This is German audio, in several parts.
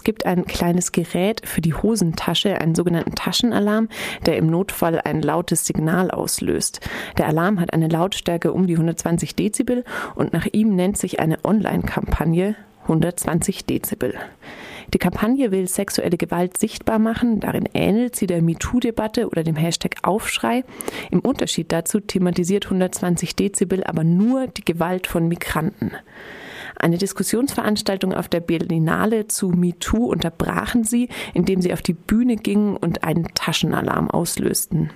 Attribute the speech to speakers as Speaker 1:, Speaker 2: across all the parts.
Speaker 1: Es gibt ein kleines Gerät für die Hosentasche, einen sogenannten Taschenalarm, der im Notfall ein lautes Signal auslöst. Der Alarm hat eine Lautstärke um die 120 Dezibel und nach ihm nennt sich eine Online-Kampagne 120 Dezibel. Die Kampagne will sexuelle Gewalt sichtbar machen. Darin ähnelt sie der MeToo-Debatte oder dem Hashtag Aufschrei. Im Unterschied dazu thematisiert 120 Dezibel aber nur die Gewalt von Migranten. Eine Diskussionsveranstaltung auf der Berlinale zu MeToo unterbrachen sie, indem sie auf die Bühne gingen und einen Taschenalarm auslösten.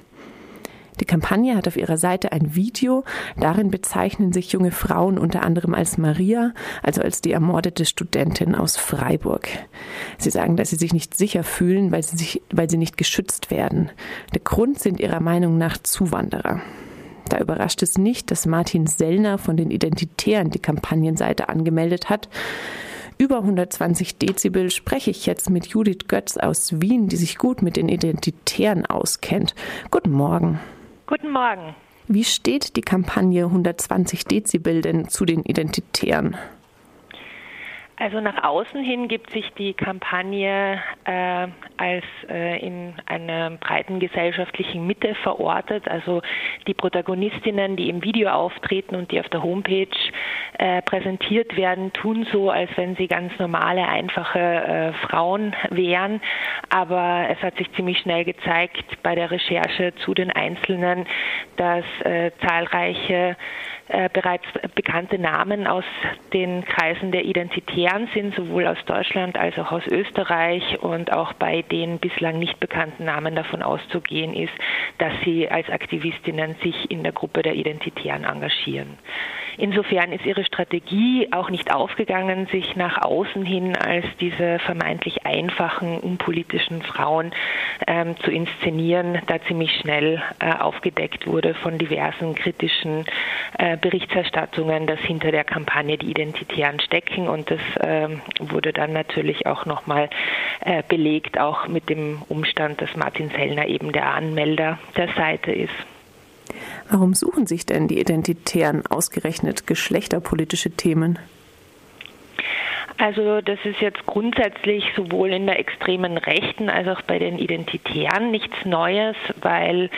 Speaker 1: Die Kampagne hat auf ihrer Seite ein Video. Darin bezeichnen sich junge Frauen unter anderem als Maria, also als die ermordete Studentin aus Freiburg. Sie sagen, dass sie sich nicht sicher fühlen, weil sie, sich, weil sie nicht geschützt werden. Der Grund sind ihrer Meinung nach Zuwanderer. Da überrascht es nicht, dass Martin Sellner von den Identitären die Kampagnenseite angemeldet hat. Über 120 Dezibel spreche ich jetzt mit Judith Götz aus Wien, die sich gut mit den Identitären auskennt. Guten Morgen.
Speaker 2: Guten Morgen.
Speaker 1: Wie steht die Kampagne 120 Dezibel denn zu den Identitären?
Speaker 2: Also nach außen hin gibt sich die Kampagne äh, als äh, in einer breiten gesellschaftlichen Mitte verortet. Also die Protagonistinnen, die im Video auftreten und die auf der Homepage äh, präsentiert werden, tun so, als wenn sie ganz normale, einfache äh, Frauen wären. Aber es hat sich ziemlich schnell gezeigt bei der Recherche zu den Einzelnen, dass äh, zahlreiche äh, bereits bekannte Namen aus den Kreisen der Identitären sind, sowohl aus Deutschland als auch aus Österreich und auch bei den bislang nicht bekannten Namen davon auszugehen ist, dass sie als Aktivistinnen sich in der Gruppe der Identitären engagieren. Insofern ist ihre Strategie auch nicht aufgegangen, sich nach außen hin als diese vermeintlich einfachen, unpolitischen Frauen ähm, zu inszenieren, da ziemlich schnell äh, aufgedeckt wurde von diversen kritischen äh, Berichterstattungen, dass hinter der Kampagne die Identitären stecken und das äh, wurde dann natürlich auch nochmal äh, belegt, auch mit dem Umstand, dass Martin Sellner eben der Anmelder der Seite ist.
Speaker 1: Warum suchen sich denn die Identitären ausgerechnet geschlechterpolitische Themen?
Speaker 2: Also das ist jetzt grundsätzlich sowohl in der extremen Rechten als auch bei den Identitären nichts Neues, weil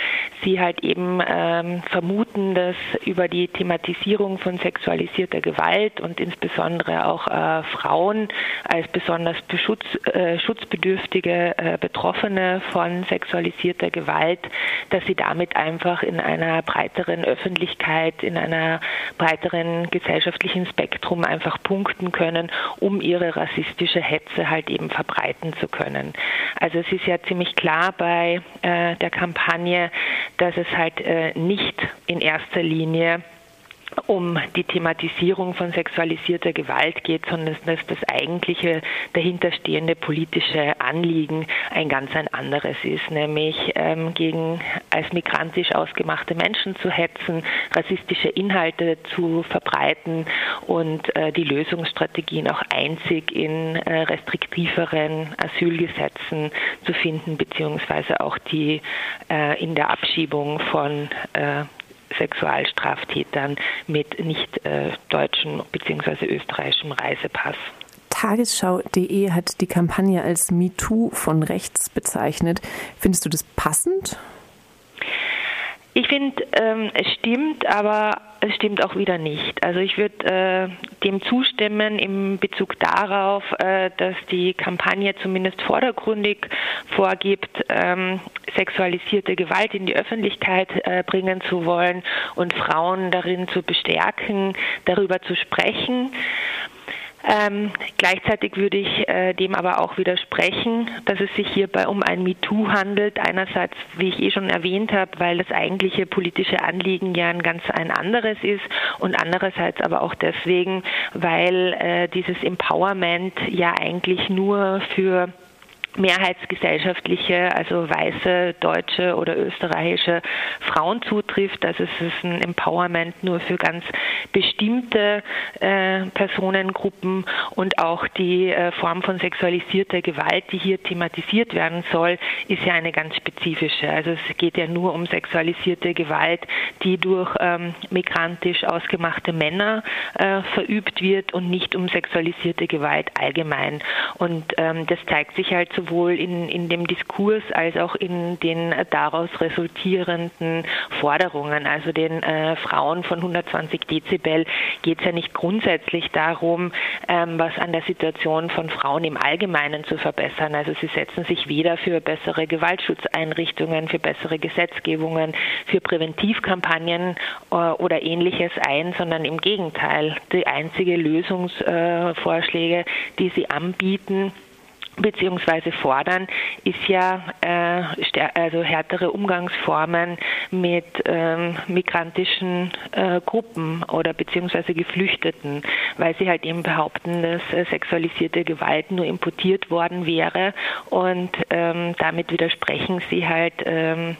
Speaker 2: sie halt eben ähm, vermuten, dass über die Thematisierung von sexualisierter Gewalt und insbesondere auch äh, Frauen als besonders beschutz, äh, schutzbedürftige äh, Betroffene von sexualisierter Gewalt, dass sie damit einfach in einer breiteren Öffentlichkeit, in einer breiteren gesellschaftlichen Spektrum einfach punkten können, um ihre rassistische Hetze halt eben verbreiten zu können. Also es ist ja ziemlich klar bei äh, der Kampagne, dass es halt äh, nicht in erster Linie um die Thematisierung von sexualisierter Gewalt geht, sondern dass das eigentliche dahinterstehende politische Anliegen ein ganz ein anderes ist, nämlich ähm, gegen als migrantisch ausgemachte Menschen zu hetzen, rassistische Inhalte zu verbreiten und äh, die Lösungsstrategien auch einzig in äh, restriktiveren Asylgesetzen zu finden, beziehungsweise auch die äh, in der Abschiebung von äh, Sexualstraftätern mit nicht äh, deutschen bzw. österreichischem Reisepass.
Speaker 1: Tagesschau.de hat die Kampagne als MeToo von rechts bezeichnet. Findest du das passend?
Speaker 2: Ich finde, ähm, es stimmt, aber es stimmt auch wieder nicht. Also ich würde äh, dem zustimmen im Bezug darauf, äh, dass die Kampagne zumindest vordergründig vorgibt, ähm, sexualisierte Gewalt in die Öffentlichkeit äh, bringen zu wollen und Frauen darin zu bestärken, darüber zu sprechen. Ähm, gleichzeitig würde ich äh, dem aber auch widersprechen, dass es sich hierbei um ein MeToo handelt. Einerseits, wie ich eh schon erwähnt habe, weil das eigentliche politische Anliegen ja ein ganz ein anderes ist und andererseits aber auch deswegen, weil äh, dieses Empowerment ja eigentlich nur für mehrheitsgesellschaftliche, also weiße deutsche oder österreichische Frauen zutrifft. Also es ist ein Empowerment nur für ganz bestimmte äh, Personengruppen und auch die äh, Form von sexualisierter Gewalt, die hier thematisiert werden soll, ist ja eine ganz spezifische. Also es geht ja nur um sexualisierte Gewalt, die durch ähm, migrantisch ausgemachte Männer äh, verübt wird und nicht um sexualisierte Gewalt allgemein. Und ähm, das zeigt sich halt sowohl in, in dem Diskurs als auch in den daraus resultierenden Forderungen. Also den äh, Frauen von 120 Dezibel geht es ja nicht grundsätzlich darum, ähm, was an der Situation von Frauen im Allgemeinen zu verbessern. Also sie setzen sich weder für bessere Gewaltschutzeinrichtungen, für bessere Gesetzgebungen, für Präventivkampagnen äh, oder ähnliches ein, sondern im Gegenteil. Die einzige Lösungsvorschläge, die sie anbieten, beziehungsweise fordern, ist ja äh, also härtere Umgangsformen mit ähm, migrantischen äh, Gruppen oder beziehungsweise Geflüchteten, weil sie halt eben behaupten, dass äh, sexualisierte Gewalt nur importiert worden wäre und ähm, damit widersprechen sie halt ähm,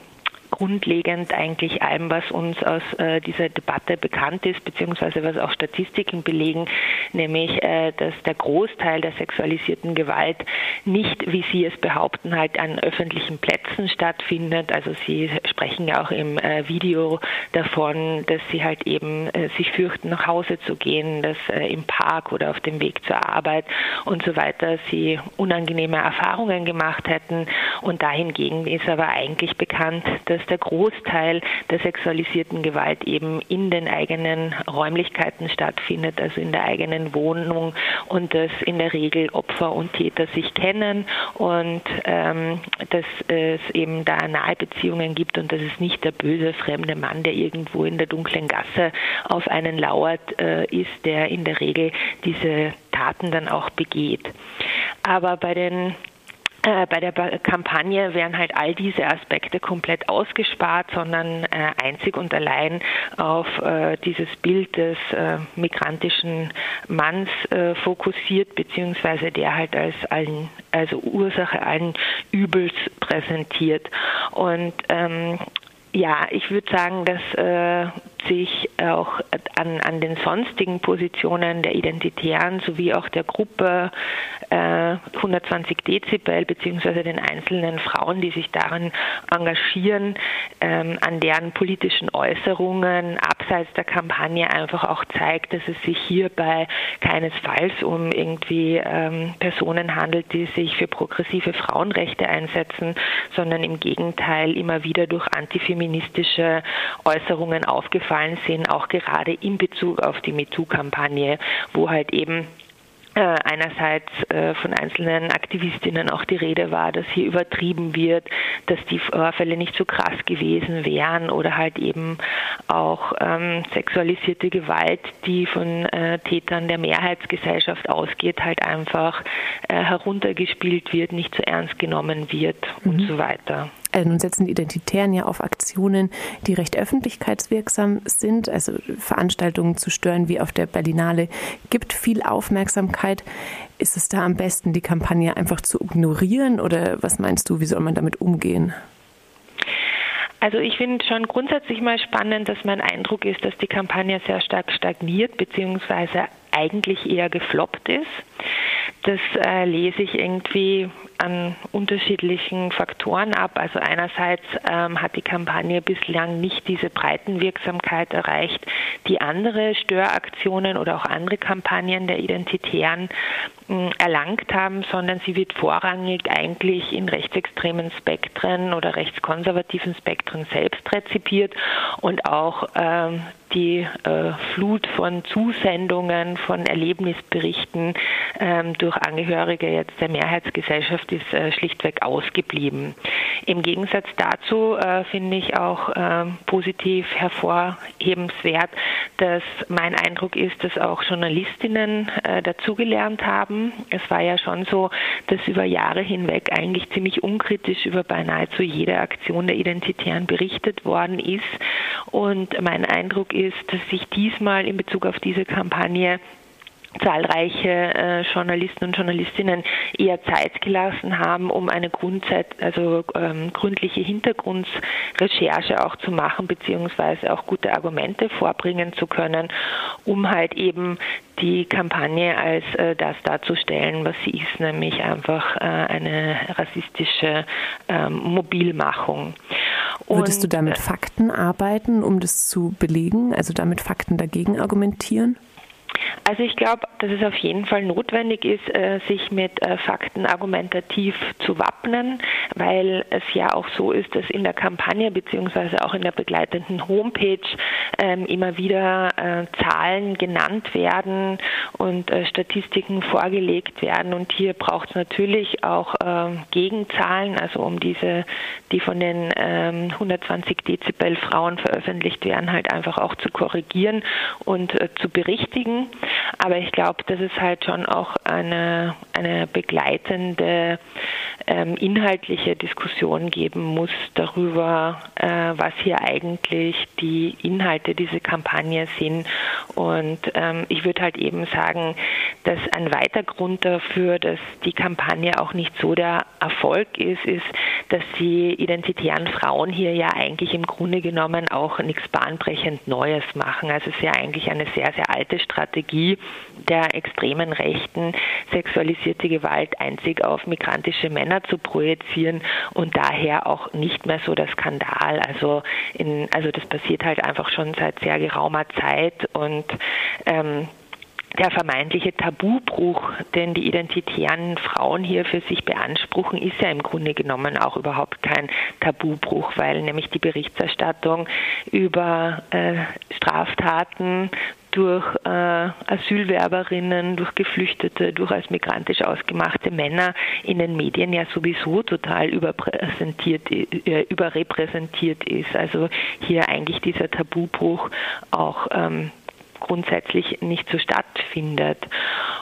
Speaker 2: grundlegend eigentlich allem, was uns aus äh, dieser Debatte bekannt ist, beziehungsweise was auch Statistiken belegen, nämlich, äh, dass der Großteil der sexualisierten Gewalt nicht, wie Sie es behaupten, halt an öffentlichen Plätzen stattfindet. Also Sie sprechen ja auch im äh, Video davon, dass Sie halt eben äh, sich fürchten, nach Hause zu gehen, dass äh, im Park oder auf dem Weg zur Arbeit und so weiter Sie unangenehme Erfahrungen gemacht hätten. Und dahingegen ist aber eigentlich bekannt, dass der Großteil der sexualisierten Gewalt eben in den eigenen Räumlichkeiten stattfindet, also in der eigenen Wohnung und dass in der Regel Opfer und Täter sich kennen und ähm, dass es eben da nahe Beziehungen gibt und dass es nicht der böse fremde Mann, der irgendwo in der dunklen Gasse auf einen lauert, äh, ist, der in der Regel diese Taten dann auch begeht. Aber bei den bei der Kampagne werden halt all diese Aspekte komplett ausgespart, sondern äh, einzig und allein auf äh, dieses Bild des migrantischen Manns fokussiert, beziehungsweise der halt als allen, also Ursache allen Übels präsentiert. Und ähm, ja, ich würde sagen, dass äh, sich auch an, an den sonstigen Positionen der Identitären sowie auch der Gruppe äh, 120 Dezibel beziehungsweise den einzelnen Frauen, die sich daran engagieren, ähm, an deren politischen Äußerungen abseits der Kampagne einfach auch zeigt, dass es sich hierbei keinesfalls um irgendwie ähm, Personen handelt, die sich für progressive Frauenrechte einsetzen, sondern im Gegenteil immer wieder durch antifeministische Äußerungen aufgefallen sind, auch gerade in Bezug auf die MeToo-Kampagne, wo halt eben äh, einerseits äh, von einzelnen Aktivistinnen auch die Rede war, dass hier übertrieben wird, dass die Vorfälle nicht so krass gewesen wären oder halt eben auch ähm, sexualisierte Gewalt, die von äh, Tätern der Mehrheitsgesellschaft ausgeht, halt einfach äh, heruntergespielt wird, nicht so ernst genommen wird mhm. und so weiter.
Speaker 1: Also nun setzen die Identitären ja auf Aktionen, die recht öffentlichkeitswirksam sind, also Veranstaltungen zu stören wie auf der Berlinale gibt viel Aufmerksamkeit. Ist es da am besten, die Kampagne einfach zu ignorieren oder was meinst du, wie soll man damit umgehen?
Speaker 2: Also ich finde schon grundsätzlich mal spannend, dass mein Eindruck ist, dass die Kampagne sehr stark stagniert bzw. eigentlich eher gefloppt ist. Das äh, lese ich irgendwie an unterschiedlichen Faktoren ab. Also einerseits ähm, hat die Kampagne bislang nicht diese Breitenwirksamkeit erreicht, die andere Störaktionen oder auch andere Kampagnen der Identitären äh, erlangt haben, sondern sie wird vorrangig eigentlich in rechtsextremen Spektren oder rechtskonservativen Spektren selbst rezipiert und auch ähm, die äh, Flut von Zusendungen, von Erlebnisberichten ähm, durch Angehörige jetzt der Mehrheitsgesellschaft ist äh, schlichtweg ausgeblieben. Im Gegensatz dazu äh, finde ich auch ähm, positiv hervorhebenswert, dass mein Eindruck ist, dass auch Journalistinnen äh, dazugelernt haben. Es war ja schon so, dass über Jahre hinweg eigentlich ziemlich unkritisch über beinahe zu jeder Aktion der Identitären berichtet worden ist. Und mein Eindruck ist, dass sich diesmal in Bezug auf diese Kampagne zahlreiche äh, Journalisten und Journalistinnen eher Zeit gelassen haben, um eine Grundzeit, also ähm, gründliche Hintergrundrecherche auch zu machen, beziehungsweise auch gute Argumente vorbringen zu können, um halt eben die Kampagne als äh, das darzustellen, was sie ist, nämlich einfach äh, eine rassistische ähm, Mobilmachung.
Speaker 1: Würdest du da mit Fakten arbeiten, um das zu belegen, also damit Fakten dagegen argumentieren?
Speaker 2: Also ich glaube, dass es auf jeden Fall notwendig ist, äh, sich mit äh, Fakten argumentativ zu wappnen, weil es ja auch so ist, dass in der Kampagne beziehungsweise auch in der begleitenden Homepage ähm, immer wieder äh, Zahlen genannt werden und Statistiken vorgelegt werden. Und hier braucht es natürlich auch ähm, Gegenzahlen, also um diese, die von den 120 ähm, Dezibel Frauen veröffentlicht werden, halt einfach auch zu korrigieren und zu berichtigen. Aber ich glaube, dass es halt schon auch eine, eine begleitende ähm, inhaltliche Diskussion geben muss darüber, äh, was hier eigentlich die Inhalte dieser Kampagne sind. Und ähm, ich würde halt eben sagen, dass ein weiter Grund dafür, dass die Kampagne auch nicht so der Erfolg ist, ist, dass die identitären Frauen hier ja eigentlich im Grunde genommen auch nichts bahnbrechend Neues machen. Also es ist ja eigentlich eine sehr, sehr alte Strategie der extremen Rechten, sexualisierte Gewalt einzig auf migrantische Männer zu projizieren und daher auch nicht mehr so der Skandal. Also, in, also das passiert halt einfach schon seit sehr geraumer Zeit und ähm, der vermeintliche Tabubruch, den die identitären Frauen hier für sich beanspruchen, ist ja im Grunde genommen auch überhaupt kein Tabubruch, weil nämlich die Berichterstattung über äh, Straftaten durch äh, Asylwerberinnen, durch Geflüchtete, durch als migrantisch ausgemachte Männer in den Medien ja sowieso total überpräsentiert, äh, überrepräsentiert ist. Also hier eigentlich dieser Tabubruch auch ähm, grundsätzlich nicht so stattfindet.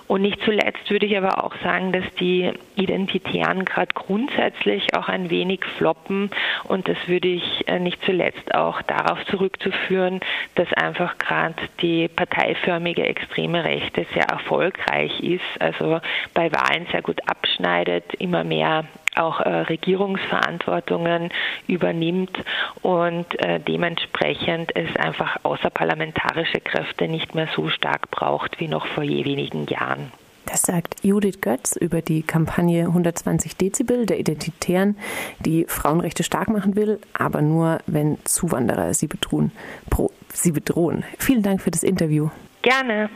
Speaker 2: Und nicht zuletzt würde ich aber auch sagen, dass die Identitären gerade grundsätzlich auch ein wenig floppen. Und das würde ich äh, nicht zuletzt auch darauf zurückzuführen, dass einfach gerade die parteiförmige extreme Rechte sehr erfolgreich ist, also bei Wahlen sehr gut abschneidet, immer mehr auch äh, Regierungsverantwortungen übernimmt und äh, dementsprechend es einfach außerparlamentarische Kräfte nicht mehr so stark braucht wie noch vor je wenigen Jahren.
Speaker 1: Das sagt Judith Götz über die Kampagne 120 Dezibel der Identitären, die Frauenrechte stark machen will, aber nur, wenn Zuwanderer sie bedrohen. Pro, sie bedrohen. Vielen Dank für das Interview.
Speaker 2: Gerne.